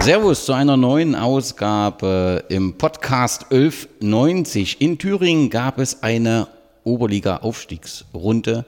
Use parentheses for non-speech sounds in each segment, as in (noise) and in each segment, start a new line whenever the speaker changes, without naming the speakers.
Servus zu einer neuen Ausgabe im Podcast 1190. In Thüringen gab es eine Oberliga-Aufstiegsrunde.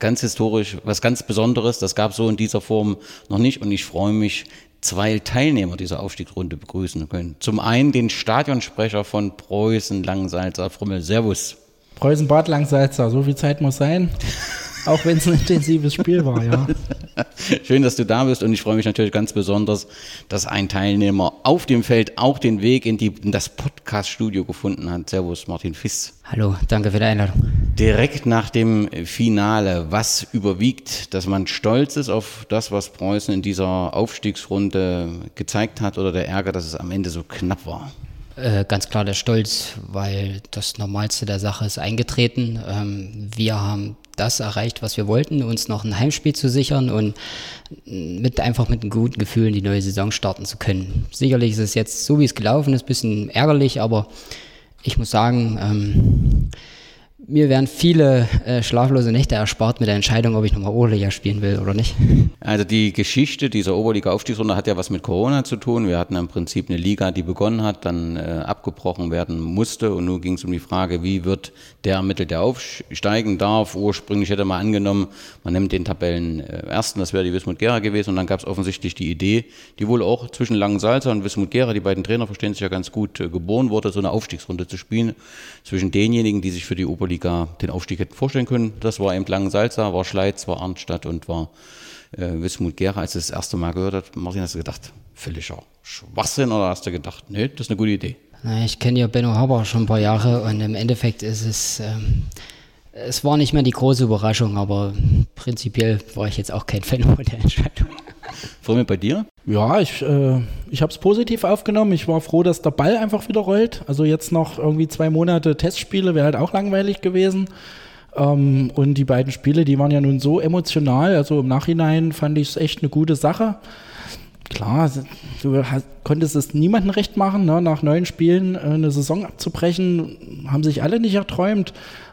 Ganz historisch, was ganz Besonderes. Das gab es so in dieser Form noch nicht. Und ich freue mich, zwei Teilnehmer dieser Aufstiegsrunde begrüßen können. Zum einen den Stadionsprecher von Preußen Langsalzer, Frummel. Servus.
Preußen Bad Langsalzer, so viel Zeit muss sein. (laughs) Auch wenn es ein intensives Spiel war, ja. (laughs)
Schön, dass du da bist und ich freue mich natürlich ganz besonders, dass ein Teilnehmer auf dem Feld auch den Weg in, die, in das Podcast-Studio gefunden hat. Servus, Martin Fiss.
Hallo, danke für die Einladung.
Direkt nach dem Finale, was überwiegt, dass man stolz ist auf das, was Preußen in dieser Aufstiegsrunde gezeigt hat oder der Ärger, dass es am Ende so knapp war?
Äh, ganz klar der Stolz, weil das Normalste der Sache ist eingetreten. Ähm, wir haben das erreicht, was wir wollten, uns noch ein Heimspiel zu sichern und mit einfach mit einem guten Gefühl in die neue Saison starten zu können. Sicherlich ist es jetzt so, wie es gelaufen ist, ein bisschen ärgerlich, aber ich muss sagen, ähm, mir werden viele äh, schlaflose Nächte erspart mit der Entscheidung, ob ich nochmal Oberliga spielen will oder nicht.
Also die Geschichte dieser Oberliga-Aufstiegsrunde hat ja was mit Corona zu tun. Wir hatten im Prinzip eine Liga, die begonnen hat, dann äh, abgebrochen werden musste und nun ging es um die Frage, wie wird der ermittelt, der aufsteigen darf. Ursprünglich hätte man angenommen, man nimmt den Tabellen äh, das wäre die Wismut Gera gewesen und dann gab es offensichtlich die Idee, die wohl auch zwischen Langensalza und Wismut Gera, die beiden Trainer verstehen sich ja ganz gut, äh, geboren wurde, so eine Aufstiegsrunde zu spielen zwischen denjenigen, die sich für die Oberliga Liga den Aufstieg hätten vorstellen können. Das war eben Langensalza, war Schleiz, war Arnstadt und war äh, Wismut Gera. Als du das erste Mal gehört hast, Martin, hast du gedacht, völliger Schwachsinn oder hast du gedacht, nee, das ist eine gute Idee?
Ich kenne ja Benno Haber schon ein paar Jahre und im Endeffekt ist es, ähm, es war nicht mehr die große Überraschung, aber prinzipiell war ich jetzt auch kein Fan von der Entscheidung.
Vor bei dir?
Ja, ich, äh, ich habe es positiv aufgenommen. Ich war froh, dass der Ball einfach wieder rollt. Also jetzt noch irgendwie zwei Monate Testspiele wäre halt auch langweilig gewesen. Ähm, und die beiden Spiele, die waren ja nun so emotional. Also im Nachhinein fand ich es echt eine gute Sache. Klar, du hast, konntest es niemandem recht machen, ne? nach neun Spielen äh, eine Saison abzubrechen, haben sich alle nicht erträumt.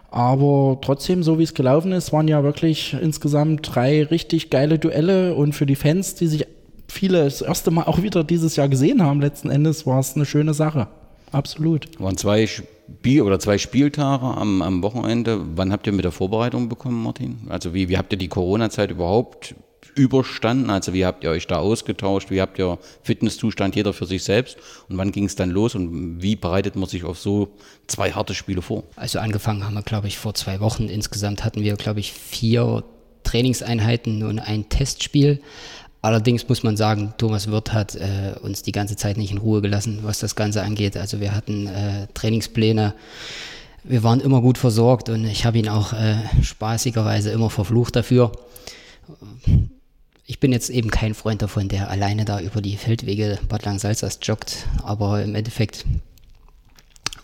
Aber trotzdem, so wie es gelaufen ist, waren ja wirklich insgesamt drei richtig geile Duelle und für die Fans, die sich viele das erste Mal auch wieder dieses Jahr gesehen haben, letzten Endes war es eine schöne Sache. Absolut.
Waren zwei Spiel oder zwei Spieltage am, am Wochenende. Wann habt ihr mit der Vorbereitung bekommen, Martin? Also wie, wie habt ihr die Corona-Zeit überhaupt überstanden? Also wie habt ihr euch da ausgetauscht? Wie habt ihr Fitnesszustand jeder für sich selbst? Und wann ging es dann los? Und wie bereitet man sich auf so zwei harte Spiele vor?
Also angefangen haben wir, glaube ich, vor zwei Wochen. Insgesamt hatten wir, glaube ich, vier Trainingseinheiten und ein Testspiel. Allerdings muss man sagen, Thomas Wirth hat äh, uns die ganze Zeit nicht in Ruhe gelassen, was das Ganze angeht. Also wir hatten äh, Trainingspläne, wir waren immer gut versorgt und ich habe ihn auch äh, spaßigerweise immer verflucht dafür ich bin jetzt eben kein Freund davon, der alleine da über die Feldwege Bad Langsalzers joggt, aber im Endeffekt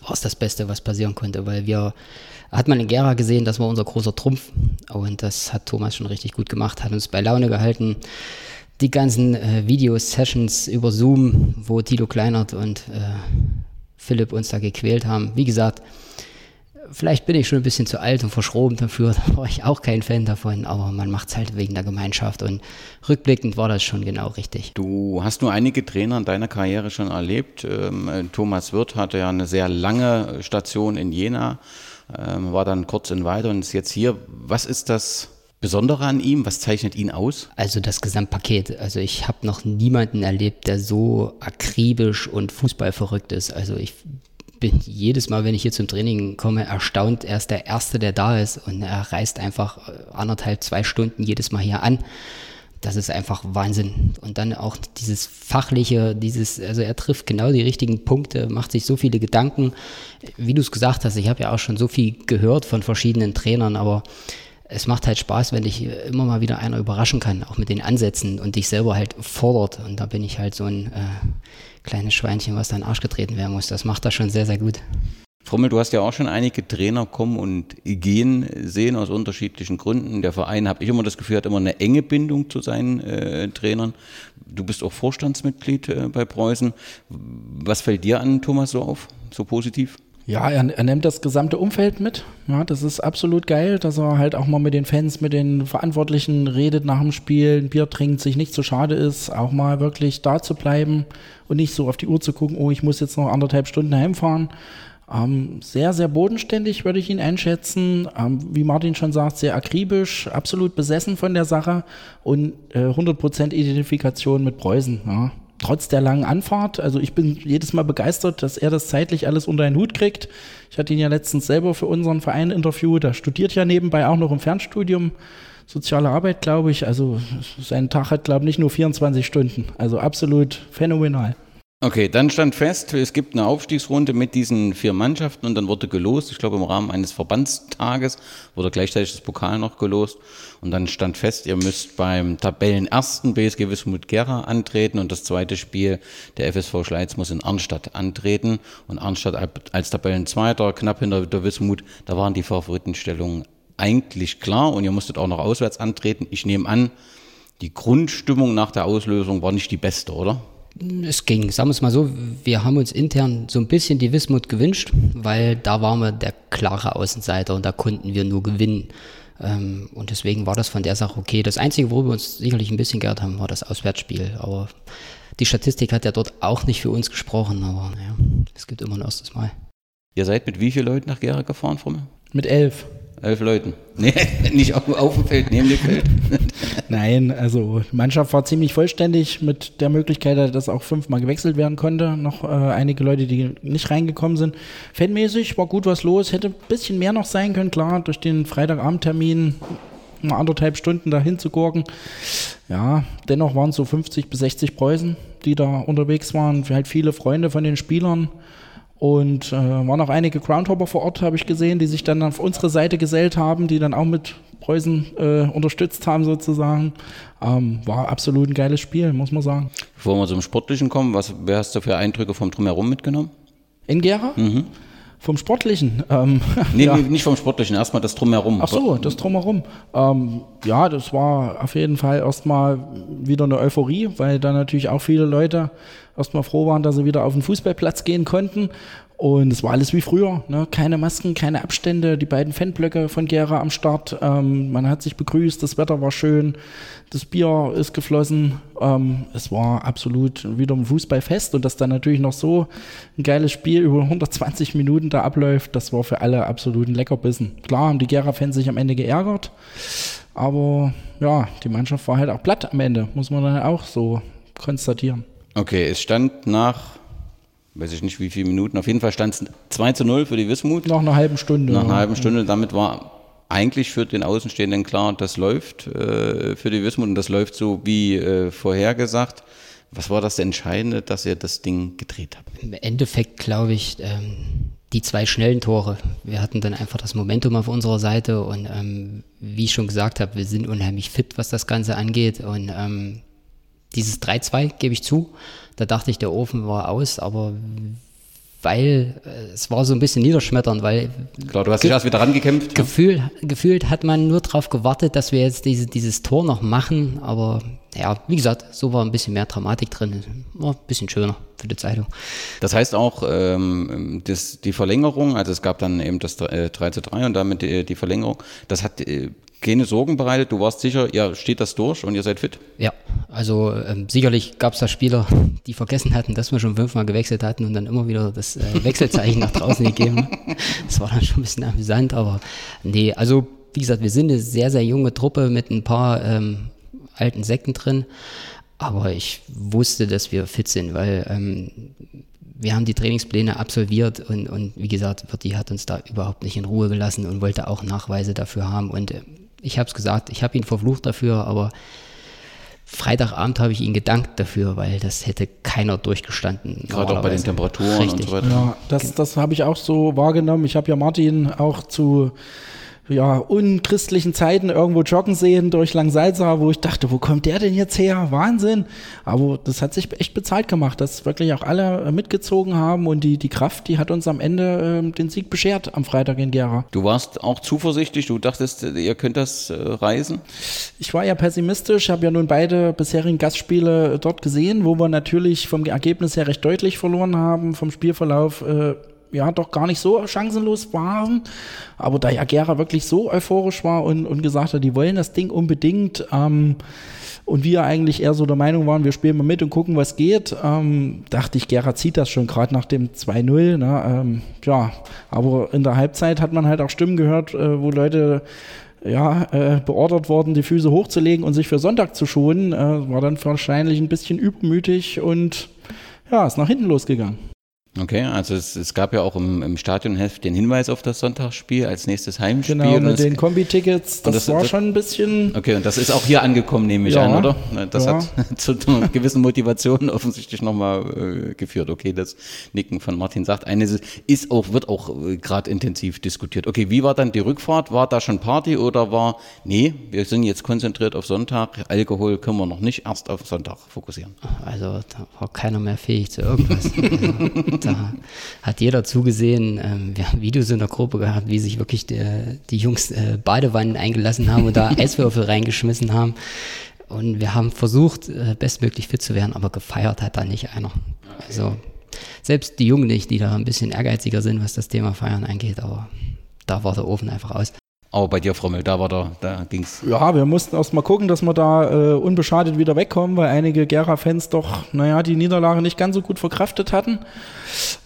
war es das Beste, was passieren konnte, weil wir, hat man in Gera gesehen, das war unser großer Trumpf und das hat Thomas schon richtig gut gemacht, hat uns bei Laune gehalten. Die ganzen äh, Video-Sessions über Zoom, wo Tilo Kleinert und äh, Philipp uns da gequält haben, wie gesagt, vielleicht bin ich schon ein bisschen zu alt und verschroben dafür, (laughs) da war ich auch kein Fan davon, aber man macht es halt wegen der Gemeinschaft und rückblickend war das schon genau richtig.
Du hast nur einige Trainer in deiner Karriere schon erlebt. Ähm, Thomas Wirth hatte ja eine sehr lange Station in Jena, ähm, war dann kurz in Weiter und ist jetzt hier. Was ist das Besondere an ihm? Was zeichnet ihn aus?
Also das Gesamtpaket. Also ich habe noch niemanden erlebt, der so akribisch und fußballverrückt ist. Also ich bin jedes Mal, wenn ich hier zum Training komme, erstaunt. Er ist der Erste, der da ist und er reist einfach äh, anderthalb, zwei Stunden jedes Mal hier an. Das ist einfach Wahnsinn. Und dann auch dieses fachliche, dieses, also er trifft genau die richtigen Punkte, macht sich so viele Gedanken. Wie du es gesagt hast, ich habe ja auch schon so viel gehört von verschiedenen Trainern, aber es macht halt Spaß, wenn dich immer mal wieder einer überraschen kann, auch mit den Ansätzen und dich selber halt fordert. Und da bin ich halt so ein äh, kleines Schweinchen, was da in den Arsch getreten werden muss. Das macht das schon sehr, sehr gut.
Frommel, du hast ja auch schon einige Trainer kommen und gehen sehen aus unterschiedlichen Gründen. Der Verein, habe ich immer das Gefühl, hat immer eine enge Bindung zu seinen äh, Trainern. Du bist auch Vorstandsmitglied äh, bei Preußen. Was fällt dir an, Thomas, so auf, so positiv?
Ja, er, er, nimmt das gesamte Umfeld mit. Ja, das ist absolut geil, dass er halt auch mal mit den Fans, mit den Verantwortlichen redet nach dem Spiel, ein Bier trinkt, sich nicht zu schade ist, auch mal wirklich da zu bleiben und nicht so auf die Uhr zu gucken, oh, ich muss jetzt noch anderthalb Stunden heimfahren. Ähm, sehr, sehr bodenständig würde ich ihn einschätzen. Ähm, wie Martin schon sagt, sehr akribisch, absolut besessen von der Sache und äh, 100% Identifikation mit Preußen. Ja trotz der langen Anfahrt, also ich bin jedes Mal begeistert, dass er das zeitlich alles unter einen Hut kriegt. Ich hatte ihn ja letztens selber für unseren Verein interviewt, der studiert ja nebenbei auch noch im Fernstudium. Soziale Arbeit, glaube ich. Also sein Tag hat, glaube ich, nicht nur 24 Stunden. Also absolut phänomenal.
Okay, dann stand fest, es gibt eine Aufstiegsrunde mit diesen vier Mannschaften und dann wurde gelost, ich glaube im Rahmen eines Verbandstages wurde gleichzeitig das Pokal noch gelost und dann stand fest, ihr müsst beim Tabellenersten BSG Wismut Gera antreten und das zweite Spiel der FSV Schleiz muss in Arnstadt antreten und Arnstadt als Tabellenzweiter, knapp hinter der Wismut, da waren die Favoritenstellungen eigentlich klar und ihr musstet auch noch auswärts antreten. Ich nehme an, die Grundstimmung nach der Auslösung war nicht die beste, oder?
Es ging, sagen wir es mal so, wir haben uns intern so ein bisschen die Wismut gewünscht, weil da waren wir der klare Außenseiter und da konnten wir nur gewinnen. Ähm, und deswegen war das von der Sache okay. Das Einzige, worüber wir uns sicherlich ein bisschen geehrt haben, war das Auswärtsspiel. Aber die Statistik hat ja dort auch nicht für uns gesprochen, aber naja, es gibt immer ein erstes Mal.
Ihr seid mit wie vielen Leuten nach Gera gefahren, Frumme?
Mit elf.
Elf Leuten. Nee, (laughs) nicht auf, auf dem Feld, neben dem Feld. (laughs)
Nein, also die Mannschaft war ziemlich vollständig mit der Möglichkeit, dass auch fünfmal gewechselt werden konnte. Noch äh, einige Leute, die nicht reingekommen sind. Fanmäßig war gut was los, hätte ein bisschen mehr noch sein können, klar, durch den Freitagabendtermin mal anderthalb Stunden dahin zu gurken. Ja, dennoch waren es so 50 bis 60 Preußen, die da unterwegs waren. Halt viele Freunde von den Spielern. Und äh, waren auch einige Groundhopper vor Ort, habe ich gesehen, die sich dann auf unsere Seite gesellt haben, die dann auch mit Preußen äh, unterstützt haben sozusagen. Ähm, war absolut ein geiles Spiel, muss man sagen.
Bevor wir zum Sportlichen kommen, was wer hast du für Eindrücke vom Drumherum mitgenommen?
In Gera? Mhm. Vom Sportlichen?
Ähm, (laughs) nee, ja. nicht vom Sportlichen, erstmal das Drumherum.
Ach so, das Drumherum. Ähm, ja, das war auf jeden Fall erstmal wieder eine Euphorie, weil da natürlich auch viele Leute erstmal froh waren, dass sie wieder auf den Fußballplatz gehen konnten. Und es war alles wie früher. Ne? Keine Masken, keine Abstände, die beiden Fanblöcke von Gera am Start. Ähm, man hat sich begrüßt, das Wetter war schön, das Bier ist geflossen. Ähm, es war absolut wieder ein Fußballfest und dass dann natürlich noch so ein geiles Spiel über 120 Minuten da abläuft, das war für alle absolut ein Leckerbissen. Klar haben die Gera-Fans sich am Ende geärgert, aber ja, die Mannschaft war halt auch platt am Ende, muss man dann auch so konstatieren.
Okay, es stand nach, weiß ich nicht wie viele Minuten, auf jeden Fall stand es 2 zu 0 für die Wismut.
Nach einer halben Stunde.
Nach einer halben Stunde, damit war eigentlich für den Außenstehenden klar, das läuft äh, für die Wismut und das läuft so wie äh, vorhergesagt. Was war das Entscheidende, dass ihr das Ding gedreht habt?
Im Endeffekt glaube ich, ähm, die zwei schnellen Tore. Wir hatten dann einfach das Momentum auf unserer Seite und ähm, wie ich schon gesagt habe, wir sind unheimlich fit, was das Ganze angeht und ähm, dieses 3-2 gebe ich zu. Da dachte ich, der Ofen war aus, aber weil äh, es war so ein bisschen niederschmetternd, weil
Klar, du hast dich erst wieder rangekämpft.
Gefühl, ja. Gefühlt hat man nur darauf gewartet, dass wir jetzt diese, dieses Tor noch machen, aber ja, wie gesagt, so war ein bisschen mehr Dramatik drin, war ein bisschen schöner für die Zeitung.
Das heißt auch, ähm, das, die Verlängerung, also es gab dann eben das 3 äh, zu 3 und damit die, die Verlängerung, das hat äh, keine Sorgen bereitet? Du warst sicher, ja, steht das durch und ihr seid fit?
Ja, also ähm, sicherlich gab es da Spieler, die vergessen hatten, dass wir schon fünfmal gewechselt hatten und dann immer wieder das äh, Wechselzeichen nach draußen gegeben. Das war dann schon ein bisschen amüsant, aber nee, also wie gesagt, wir sind eine sehr, sehr junge Truppe mit ein paar ähm, alten Säcken drin. Aber ich wusste, dass wir fit sind, weil ähm, wir haben die Trainingspläne absolviert und, und wie gesagt, Wirti hat uns da überhaupt nicht in Ruhe gelassen und wollte auch Nachweise dafür haben. Und äh, ich habe es gesagt, ich habe ihn verflucht dafür, aber Freitagabend habe ich ihn gedankt dafür, weil das hätte keiner durchgestanden.
Gerade auch bei den Temperaturen
Richtig. und so weiter. Ja, das, das habe ich auch so wahrgenommen. Ich habe ja Martin auch zu ja, unchristlichen Zeiten irgendwo joggen sehen durch Langsalza, wo ich dachte, wo kommt der denn jetzt her? Wahnsinn. Aber das hat sich echt bezahlt gemacht, dass wirklich auch alle mitgezogen haben und die, die Kraft, die hat uns am Ende äh, den Sieg beschert am Freitag in Gera.
Du warst auch zuversichtlich, du dachtest, ihr könnt das äh, reisen?
Ich war ja pessimistisch, habe ja nun beide bisherigen Gastspiele dort gesehen, wo wir natürlich vom Ergebnis her recht deutlich verloren haben, vom Spielverlauf äh, ja doch gar nicht so chancenlos waren. Aber da ja Gera wirklich so euphorisch war und, und gesagt hat, die wollen das Ding unbedingt, ähm, und wir eigentlich eher so der Meinung waren, wir spielen mal mit und gucken, was geht, ähm, dachte ich, Gera zieht das schon, gerade nach dem 2-0. Ne? Ähm, ja, aber in der Halbzeit hat man halt auch Stimmen gehört, äh, wo Leute ja, äh, beordert worden, die Füße hochzulegen und sich für Sonntag zu schonen, äh, war dann wahrscheinlich ein bisschen übermütig und ja, ist nach hinten losgegangen.
Okay, also es, es gab ja auch im, im Stadionheft den Hinweis auf das Sonntagsspiel als nächstes Heimspiel.
Genau, mit den Kombi-Tickets, das, das, war das, schon ein bisschen...
Okay, und das ist auch hier angekommen, nehme ich ja, an, oder? Das ja. hat (laughs) zu einer gewissen Motivation offensichtlich nochmal äh, geführt. Okay, das Nicken von Martin sagt, eine ist auch, wird auch äh, gerade intensiv diskutiert. Okay, wie war dann die Rückfahrt? War da schon Party oder war, nee, wir sind jetzt konzentriert auf Sonntag, Alkohol können wir noch nicht erst auf Sonntag fokussieren?
Also da war keiner mehr fähig zu irgendwas. (laughs) da hat jeder zugesehen. Ähm, wir haben Videos in der Gruppe gehabt, wie sich wirklich der, die Jungs äh, Badewannen eingelassen haben und da (laughs) Eiswürfel reingeschmissen haben. Und wir haben versucht, äh, bestmöglich fit zu werden, aber gefeiert hat da nicht einer. Also selbst die Jungen nicht, die da ein bisschen ehrgeiziger sind, was das Thema Feiern angeht, aber da war der Ofen einfach aus.
Aber bei dir, Frommel, da war da, da ging's.
Ja, wir mussten erst mal gucken, dass wir da äh, unbeschadet wieder wegkommen, weil einige Gera-Fans doch, naja, die Niederlage nicht ganz so gut verkraftet hatten.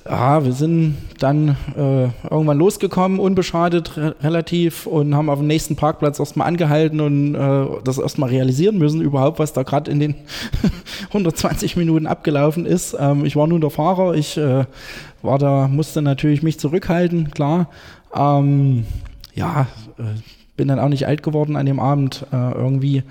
Ja, wir sind dann äh, irgendwann losgekommen, unbeschadet re relativ, und haben auf dem nächsten Parkplatz erstmal angehalten und äh, das erstmal realisieren müssen, überhaupt, was da gerade in den (laughs) 120 Minuten abgelaufen ist. Ähm, ich war nun der Fahrer, ich äh, war da, musste natürlich mich zurückhalten, klar. Ähm, ja, äh, bin dann auch nicht alt geworden an dem Abend. Äh, irgendwie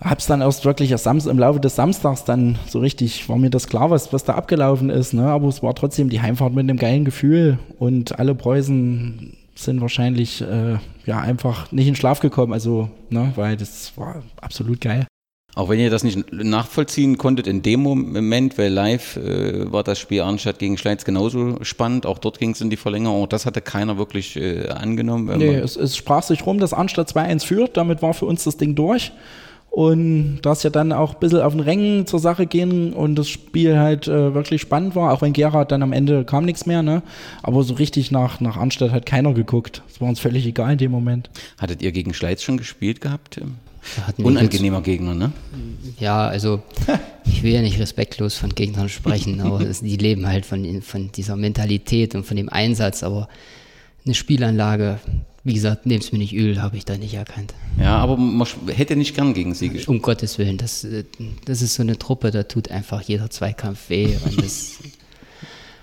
hab's dann erst wirklich erst im Laufe des Samstags dann so richtig, war mir das klar, was, was da abgelaufen ist. Ne? Aber es war trotzdem die Heimfahrt mit einem geilen Gefühl und alle Preußen sind wahrscheinlich äh, ja einfach nicht in Schlaf gekommen, also ne, weil das war absolut geil.
Auch wenn ihr das nicht nachvollziehen konntet in dem Moment, weil live äh, war das Spiel Arnstadt gegen Schleiz genauso spannend. Auch dort ging es in die Verlängerung. Das hatte keiner wirklich äh, angenommen.
Nee, es, es, sprach sich rum, dass Arnstadt 2-1 führt. Damit war für uns das Ding durch. Und da es ja dann auch ein bisschen auf den Rängen zur Sache ging und das Spiel halt äh, wirklich spannend war, auch wenn Gerhard dann am Ende kam nichts mehr, ne? Aber so richtig nach, nach Anstatt hat keiner geguckt. Das war uns völlig egal in dem Moment.
Hattet ihr gegen Schleiz schon gespielt gehabt? Unangenehmer Gegner, ne?
Ja, also (laughs) ich will ja nicht respektlos von Gegnern sprechen, aber es, (laughs) die leben halt von, von dieser Mentalität und von dem Einsatz, aber eine Spielanlage, wie gesagt, nehmt mir nicht übel, habe ich da nicht erkannt.
Ja, aber man hätte nicht gern gegen sie gespielt.
Um Gottes Willen, das, das ist so eine Truppe, da tut einfach jeder Zweikampf weh. (laughs)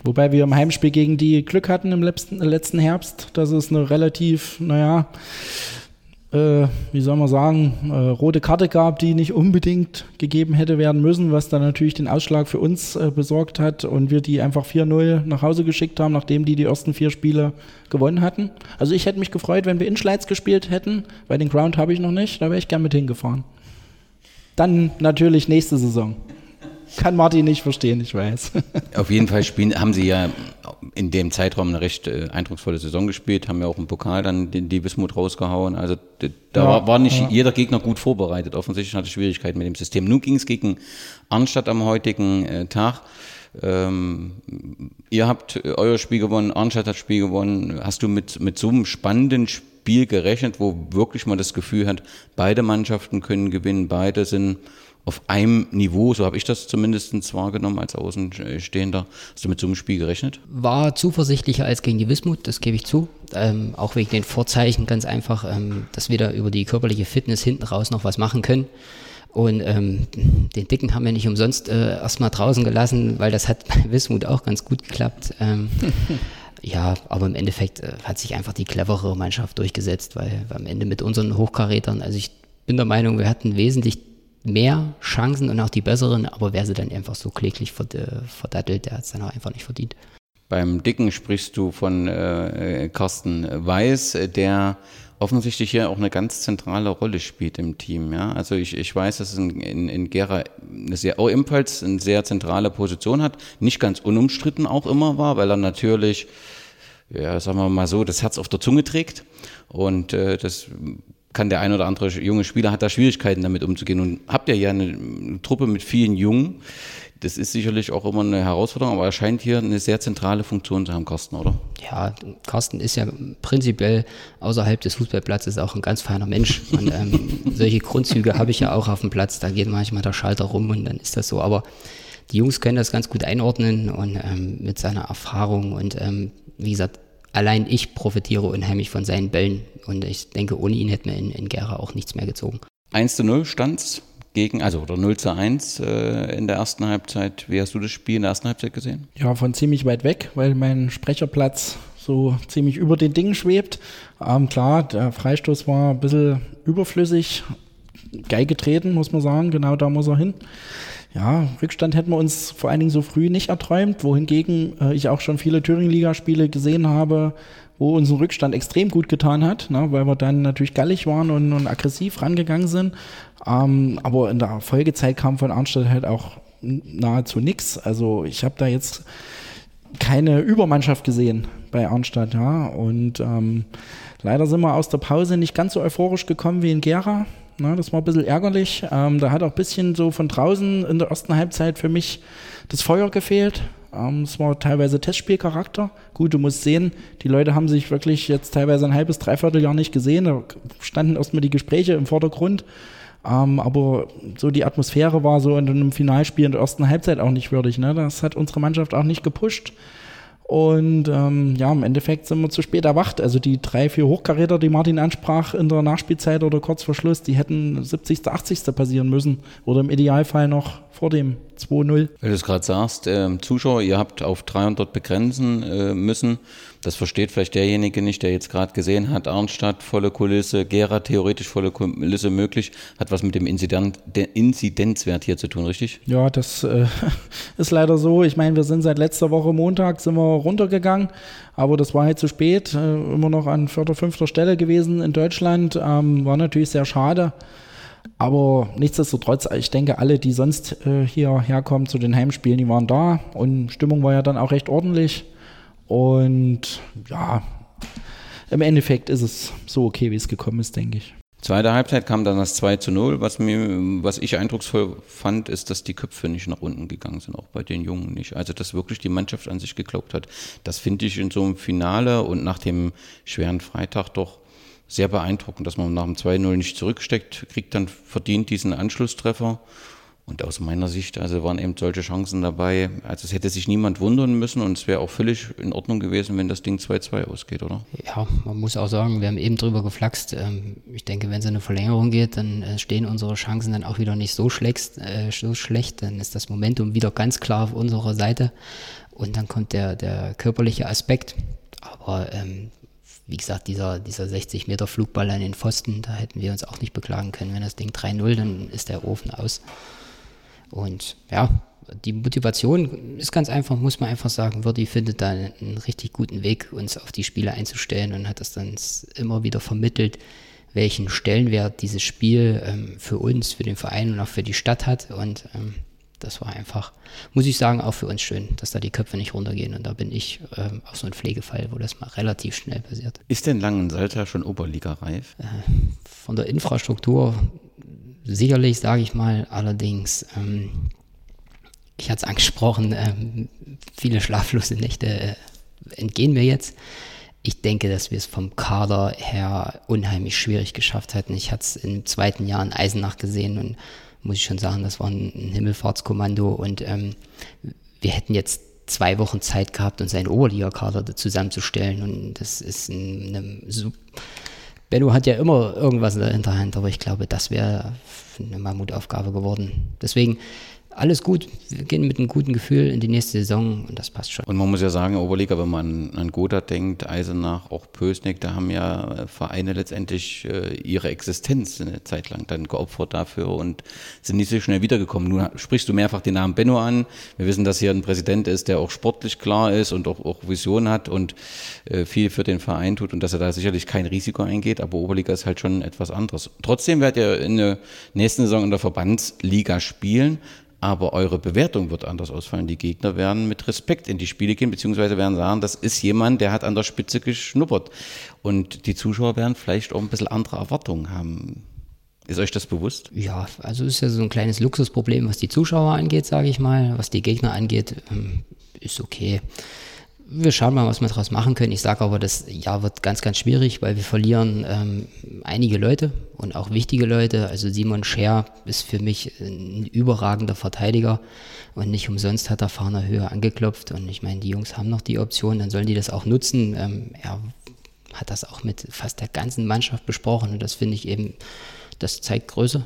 Wobei wir im Heimspiel gegen die Glück hatten im letzten, letzten Herbst. Das ist eine relativ, naja, äh, wie soll man sagen, äh, rote Karte gab, die nicht unbedingt gegeben hätte werden müssen, was dann natürlich den Ausschlag für uns äh, besorgt hat und wir die einfach 4-0 nach Hause geschickt haben, nachdem die die ersten vier Spiele gewonnen hatten. Also ich hätte mich gefreut, wenn wir in Schleiz gespielt hätten, weil den Ground habe ich noch nicht, da wäre ich gern mit hingefahren. Dann natürlich nächste Saison. Kann Martin nicht verstehen, ich weiß. (laughs)
Auf jeden Fall spielen, haben sie ja in dem Zeitraum eine recht äh, eindrucksvolle Saison gespielt, haben ja auch im Pokal dann den, die Wismut rausgehauen. Also da ja, war, war, nicht ja. jeder Gegner gut vorbereitet. Offensichtlich hatte Schwierigkeiten mit dem System. Nun ging es gegen Arnstadt am heutigen äh, Tag. Ähm, ihr habt äh, euer Spiel gewonnen, Arnstadt hat das Spiel gewonnen. Hast du mit, mit so einem spannenden Spiel gerechnet, wo wirklich man das Gefühl hat, beide Mannschaften können gewinnen, beide sind auf einem Niveau, so habe ich das zumindest wahrgenommen als Außenstehender. Hast du mit so einem Spiel gerechnet?
War zuversichtlicher als gegen die Wismut, das gebe ich zu. Ähm, auch wegen den Vorzeichen ganz einfach, ähm, dass wir da über die körperliche Fitness hinten raus noch was machen können. Und ähm, den Dicken haben wir nicht umsonst äh, erstmal draußen gelassen, weil das hat bei Wismut auch ganz gut geklappt. Ähm, (laughs) ja, aber im Endeffekt äh, hat sich einfach die cleverere Mannschaft durchgesetzt, weil am Ende mit unseren Hochkarätern, also ich bin der Meinung, wir hatten wesentlich mehr Chancen und auch die besseren, aber wer sie dann einfach so kläglich verdattelt, der hat es dann auch einfach nicht verdient.
Beim Dicken sprichst du von äh, Carsten Weiß, der offensichtlich hier auch eine ganz zentrale Rolle spielt im Team. Ja? Also ich, ich weiß, dass es in, in, in Gera eine sehr, auch ebenfalls eine sehr zentrale Position hat, nicht ganz unumstritten auch immer war, weil er natürlich, ja, sagen wir mal so, das Herz auf der Zunge trägt und äh, das kann der ein oder andere junge Spieler hat da Schwierigkeiten damit umzugehen. Und habt ihr ja eine Truppe mit vielen Jungen. Das ist sicherlich auch immer eine Herausforderung, aber er scheint hier eine sehr zentrale Funktion zu haben, Carsten, oder?
Ja, Carsten ist ja prinzipiell außerhalb des Fußballplatzes auch ein ganz feiner Mensch. Und ähm, (laughs) solche Grundzüge habe ich ja auch auf dem Platz. Da geht manchmal der Schalter rum und dann ist das so. Aber die Jungs können das ganz gut einordnen und ähm, mit seiner Erfahrung und ähm, wie gesagt, allein ich profitiere unheimlich von seinen Bällen und ich denke, ohne ihn hätten wir in, in Gera auch nichts mehr gezogen.
1 zu 0 stand's gegen, also oder 0 zu 1 äh, in der ersten Halbzeit. Wie hast du das Spiel in der ersten Halbzeit gesehen?
Ja, von ziemlich weit weg, weil mein Sprecherplatz so ziemlich über den Dingen schwebt. Ähm, klar, der Freistoß war ein bisschen überflüssig, geil getreten, muss man sagen. Genau da muss er hin. Ja, Rückstand hätten wir uns vor allen Dingen so früh nicht erträumt, wohingegen äh, ich auch schon viele Thüringen-Ligaspiele gesehen habe, wo uns Rückstand extrem gut getan hat, ne, weil wir dann natürlich gallig waren und, und aggressiv rangegangen sind. Ähm, aber in der Folgezeit kam von Arnstadt halt auch nahezu nichts. Also ich habe da jetzt keine Übermannschaft gesehen bei Arnstadt, ja. Und ähm, leider sind wir aus der Pause nicht ganz so euphorisch gekommen wie in Gera. Ne, das war ein bisschen ärgerlich. Ähm, da hat auch ein bisschen so von draußen in der ersten Halbzeit für mich das Feuer gefehlt. Ähm, es war teilweise Testspielcharakter. Gut, du musst sehen, die Leute haben sich wirklich jetzt teilweise ein halbes, dreiviertel Jahr nicht gesehen. Da standen erstmal die Gespräche im Vordergrund. Ähm, aber so die Atmosphäre war so in einem Finalspiel in der ersten Halbzeit auch nicht würdig. Ne? Das hat unsere Mannschaft auch nicht gepusht. Und ähm, ja, im Endeffekt sind wir zu spät erwacht. Also die drei, vier Hochkaräter, die Martin ansprach in der Nachspielzeit oder kurz vor Schluss, die hätten 70., 80. passieren müssen. Oder im Idealfall noch vor dem 2-0. Weil
du es gerade sagst, äh, Zuschauer, ihr habt auf 300 begrenzen äh, müssen. Das versteht vielleicht derjenige nicht, der jetzt gerade gesehen hat, Arnstadt, volle Kulisse, Gera theoretisch volle Kulisse möglich, hat was mit dem Inzident, Inzidenzwert hier zu tun, richtig?
Ja, das äh, (laughs) ist leider so. Ich meine, wir sind seit letzter Woche Montag sind wir runtergegangen, aber das war halt zu spät, äh, immer noch an vierter, fünfter Stelle gewesen in Deutschland, ähm, war natürlich sehr schade. Aber nichtsdestotrotz, ich denke, alle, die sonst äh, hierher kommen zu den Heimspielen, die waren da und Stimmung war ja dann auch recht ordentlich. Und ja, im Endeffekt ist es so okay, wie es gekommen ist, denke ich.
Zweite Halbzeit kam dann das 2 zu 0. Was, mir, was ich eindrucksvoll fand, ist, dass die Köpfe nicht nach unten gegangen sind, auch bei den Jungen nicht. Also, dass wirklich die Mannschaft an sich geglaubt hat. Das finde ich in so einem Finale und nach dem schweren Freitag doch sehr beeindruckend, dass man nach dem 2-0 nicht zurücksteckt, kriegt dann verdient diesen Anschlusstreffer und aus meiner Sicht, also waren eben solche Chancen dabei. Also es hätte sich niemand wundern müssen und es wäre auch völlig in Ordnung gewesen, wenn das Ding 2-2 ausgeht, oder?
Ja, man muss auch sagen, wir haben eben drüber geflaxt. Ähm, ich denke, wenn es in eine Verlängerung geht, dann äh, stehen unsere Chancen dann auch wieder nicht so schlecht, äh, so schlecht. Dann ist das Momentum wieder ganz klar auf unserer Seite. Und dann kommt der, der körperliche Aspekt. Aber ähm, wie gesagt, dieser, dieser 60 Meter Flugball an den Pfosten, da hätten wir uns auch nicht beklagen können. Wenn das Ding 3-0, dann ist der Ofen aus. Und ja, die Motivation ist ganz einfach, muss man einfach sagen. Wirdi findet da einen richtig guten Weg, uns auf die Spiele einzustellen und hat das dann immer wieder vermittelt, welchen Stellenwert dieses Spiel ähm, für uns, für den Verein und auch für die Stadt hat. Und ähm, das war einfach, muss ich sagen, auch für uns schön, dass da die Köpfe nicht runtergehen. Und da bin ich ähm, auch so ein Pflegefall, wo das mal relativ schnell passiert.
Ist denn Langensalter schon Oberliga-reif? Äh,
von der Infrastruktur sicherlich, sage ich mal, allerdings, ähm, ich hatte es angesprochen, ähm, viele schlaflose Nächte äh, entgehen mir jetzt. Ich denke, dass wir es vom Kader her unheimlich schwierig geschafft hätten. Ich hatte es im zweiten Jahr in Eisenach gesehen und muss ich schon sagen, das war ein, Himmelfahrtskommando und ähm, wir hätten jetzt zwei Wochen Zeit gehabt, uns einen Oberliga-Kader zusammenzustellen und das ist ein, eine super Benno hat ja immer irgendwas in der Hinterhand, aber ich glaube, das wäre eine Mammutaufgabe geworden. Deswegen alles gut. Wir gehen mit einem guten Gefühl in die nächste Saison und das passt schon.
Und man muss ja sagen, Oberliga, wenn man an Gotha denkt, Eisenach, auch Pösneck, da haben ja Vereine letztendlich äh, ihre Existenz eine Zeit lang dann geopfert dafür und sind nicht so schnell wiedergekommen. Nun sprichst du mehrfach den Namen Benno an. Wir wissen, dass hier ein Präsident ist, der auch sportlich klar ist und auch, auch Vision hat und äh, viel für den Verein tut und dass er da sicherlich kein Risiko eingeht. Aber Oberliga ist halt schon etwas anderes. Trotzdem werdet ihr in der nächsten Saison in der Verbandsliga spielen aber eure Bewertung wird anders ausfallen. Die Gegner werden mit Respekt in die Spiele gehen, beziehungsweise werden sagen, das ist jemand, der hat an der Spitze geschnuppert. Und die Zuschauer werden vielleicht auch ein bisschen andere Erwartungen haben. Ist euch das bewusst?
Ja, also ist ja so ein kleines Luxusproblem, was die Zuschauer angeht, sage ich mal. Was die Gegner angeht, ähm, ist okay. Wir schauen mal, was wir daraus machen können. Ich sage aber, das Jahr wird ganz, ganz schwierig, weil wir verlieren ähm, einige Leute und auch wichtige Leute. Also Simon Scher ist für mich ein überragender Verteidiger und nicht umsonst hat er Fahner Höhe angeklopft. Und ich meine, die Jungs haben noch die Option, dann sollen die das auch nutzen. Ähm, er hat das auch mit fast der ganzen Mannschaft besprochen und das finde ich eben, das zeigt Größe,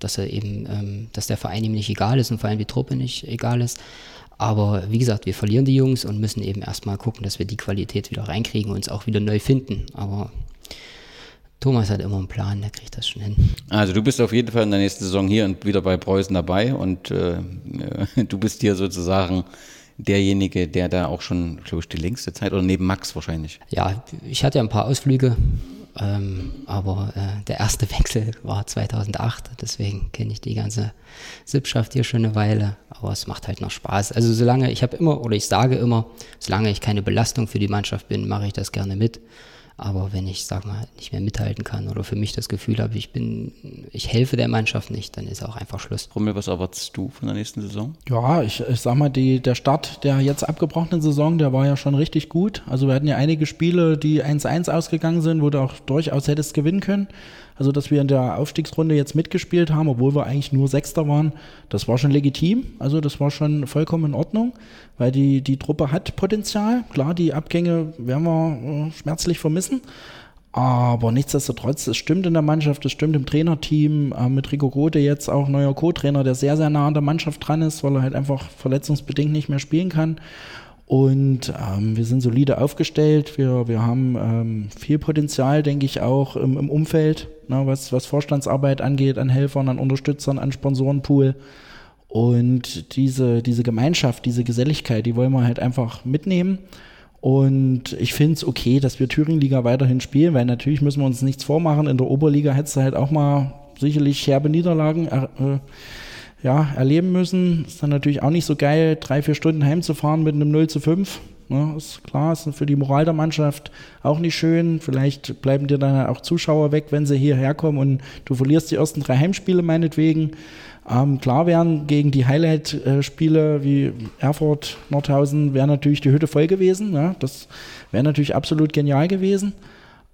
dass er eben, ähm, dass der Verein ihm nicht egal ist und vor allem die Truppe nicht egal ist. Aber wie gesagt, wir verlieren die Jungs und müssen eben erstmal gucken, dass wir die Qualität wieder reinkriegen und uns auch wieder neu finden. Aber Thomas hat immer einen Plan, der kriegt das schon hin.
Also du bist auf jeden Fall in der nächsten Saison hier und wieder bei Preußen dabei und äh, (laughs) du bist hier sozusagen derjenige, der da auch schon, glaube ich, die längste Zeit oder neben Max wahrscheinlich.
Ja, ich hatte ja ein paar Ausflüge, ähm, aber äh, der erste (laughs) Wechsel war 2008, deswegen kenne ich die ganze Sippschaft hier schon eine Weile, aber es macht halt noch Spaß. Also solange, ich habe immer, oder ich sage immer, solange ich keine Belastung für die Mannschaft bin, mache ich das gerne mit. Aber wenn ich, sag mal, nicht mehr mithalten kann oder für mich das Gefühl habe, ich bin, ich helfe der Mannschaft nicht, dann ist auch einfach Schluss.
Rummel, was erwartest du von der nächsten Saison?
Ja, ich, ich sag mal, die, der Start der jetzt abgebrochenen Saison, der war ja schon richtig gut. Also wir hatten ja einige Spiele, die 1-1 ausgegangen sind, wo du auch durchaus hättest gewinnen können. Also, dass wir in der Aufstiegsrunde jetzt mitgespielt haben, obwohl wir eigentlich nur Sechster waren, das war schon legitim. Also, das war schon vollkommen in Ordnung, weil die, die Truppe hat Potenzial. Klar, die Abgänge werden wir äh, schmerzlich vermissen. Aber nichtsdestotrotz, es stimmt in der Mannschaft, es stimmt im Trainerteam, äh, mit Rico Grote jetzt auch neuer Co-Trainer, der sehr, sehr nah an der Mannschaft dran ist, weil er halt einfach verletzungsbedingt nicht mehr spielen kann. Und ähm, wir sind solide aufgestellt. Wir, wir haben ähm, viel Potenzial, denke ich, auch im, im Umfeld, ne, was, was Vorstandsarbeit angeht, an Helfern, an Unterstützern, an Sponsorenpool. Und diese, diese Gemeinschaft, diese Geselligkeit, die wollen wir halt einfach mitnehmen. Und ich finde es okay, dass wir Thüringen-Liga weiterhin spielen, weil natürlich müssen wir uns nichts vormachen. In der Oberliga hättest du halt auch mal sicherlich herbe Niederlagen äh, ja, erleben müssen. Ist dann natürlich auch nicht so geil, drei, vier Stunden heimzufahren mit einem 0 zu 5. Ne, ist klar, ist für die Moral der Mannschaft auch nicht schön. Vielleicht bleiben dir dann auch Zuschauer weg, wenn sie hierher kommen und du verlierst die ersten drei Heimspiele meinetwegen. Ähm, klar wären gegen die Highlight-Spiele wie Erfurt, Nordhausen, wäre natürlich die Hütte voll gewesen. Ne? Das wäre natürlich absolut genial gewesen.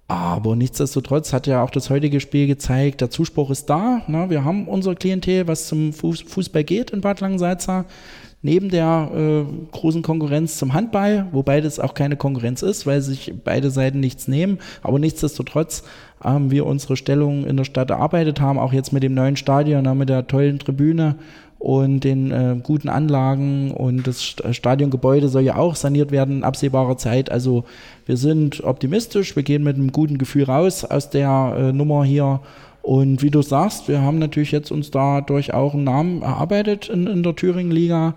Aber nichtsdestotrotz hat ja auch das heutige Spiel gezeigt, der Zuspruch ist da. Ne? Wir haben unser Klientel, was zum Fußball geht in Bad Langensalza. Neben der äh, großen Konkurrenz zum Handball, wobei das auch keine Konkurrenz ist, weil sich beide Seiten nichts nehmen. Aber nichtsdestotrotz haben wir unsere Stellung in der Stadt erarbeitet haben, auch jetzt mit dem neuen Stadion, ne, mit der tollen Tribüne und den äh, guten Anlagen und das äh, Stadiongebäude soll ja auch saniert werden in absehbarer Zeit. Also wir sind optimistisch, wir gehen mit einem guten Gefühl raus aus der äh, Nummer hier. Und wie du sagst, wir haben natürlich jetzt uns dadurch auch einen Namen erarbeitet in, in der Thüringen-Liga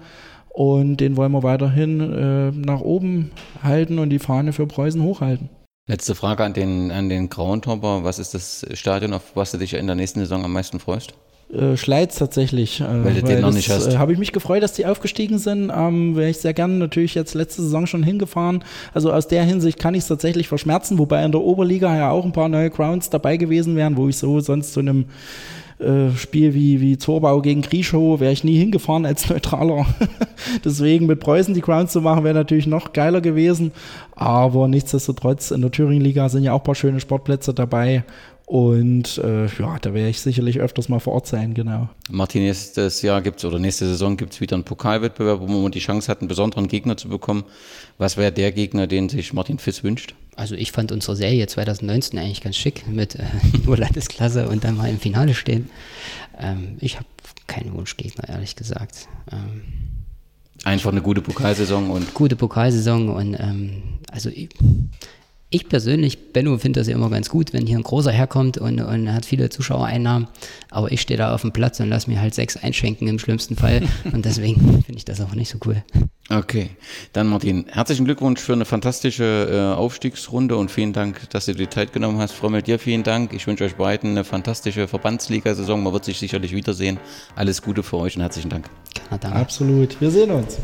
und den wollen wir weiterhin äh, nach oben halten und die Fahne für Preußen hochhalten.
Letzte Frage an den, an den Grauentopper. Was ist das Stadion, auf was du dich in der nächsten Saison am meisten freust?
Äh, Schleiz tatsächlich. Äh,
weil du den noch nicht hast.
Äh, Habe ich mich gefreut, dass die aufgestiegen sind. Ähm, Wäre ich sehr gerne natürlich jetzt letzte Saison schon hingefahren. Also aus der Hinsicht kann ich es tatsächlich verschmerzen, wobei in der Oberliga ja auch ein paar neue Crowns dabei gewesen wären, wo ich so sonst zu einem äh, Spiel wie, wie Zorbau gegen Grieschow wäre ich nie hingefahren als Neutraler. (laughs) Deswegen mit Preußen die Crowns zu machen, wäre natürlich noch geiler gewesen. Aber nichtsdestotrotz, in der Thüringen-Liga sind ja auch ein paar schöne Sportplätze dabei. Und äh, ja, da werde ich sicherlich öfters mal vor Ort sein, genau.
Martin, nächstes Jahr gibt es oder nächste Saison gibt es wieder einen Pokalwettbewerb, wo man die Chance hat, einen besonderen Gegner zu bekommen. Was wäre der Gegner, den sich Martin Fiss wünscht?
Also ich fand unsere Serie 2019 eigentlich ganz schick mit äh, (laughs) nur Landesklasse und dann mal im Finale stehen. Ähm, ich habe keinen Wunschgegner, ehrlich gesagt. Ähm,
Einfach eine gute Pokalsaison und.
Gute Pokalsaison und ähm, also ich, ich persönlich, Benno, finde das ja immer ganz gut, wenn hier ein großer herkommt und, und hat viele Zuschauereinnahmen. Aber ich stehe da auf dem Platz und lasse mir halt sechs einschenken im schlimmsten Fall. (laughs) Und deswegen finde ich das auch nicht so cool.
Okay, dann Martin, herzlichen Glückwunsch für eine fantastische äh, Aufstiegsrunde und vielen Dank, dass du dir die Zeit genommen hast. Frommel, dir vielen Dank. Ich wünsche euch beiden eine fantastische Verbandsliga-Saison. Man wird sich sicherlich wiedersehen. Alles Gute für euch und herzlichen Dank.
Danke. Absolut. Wir sehen uns.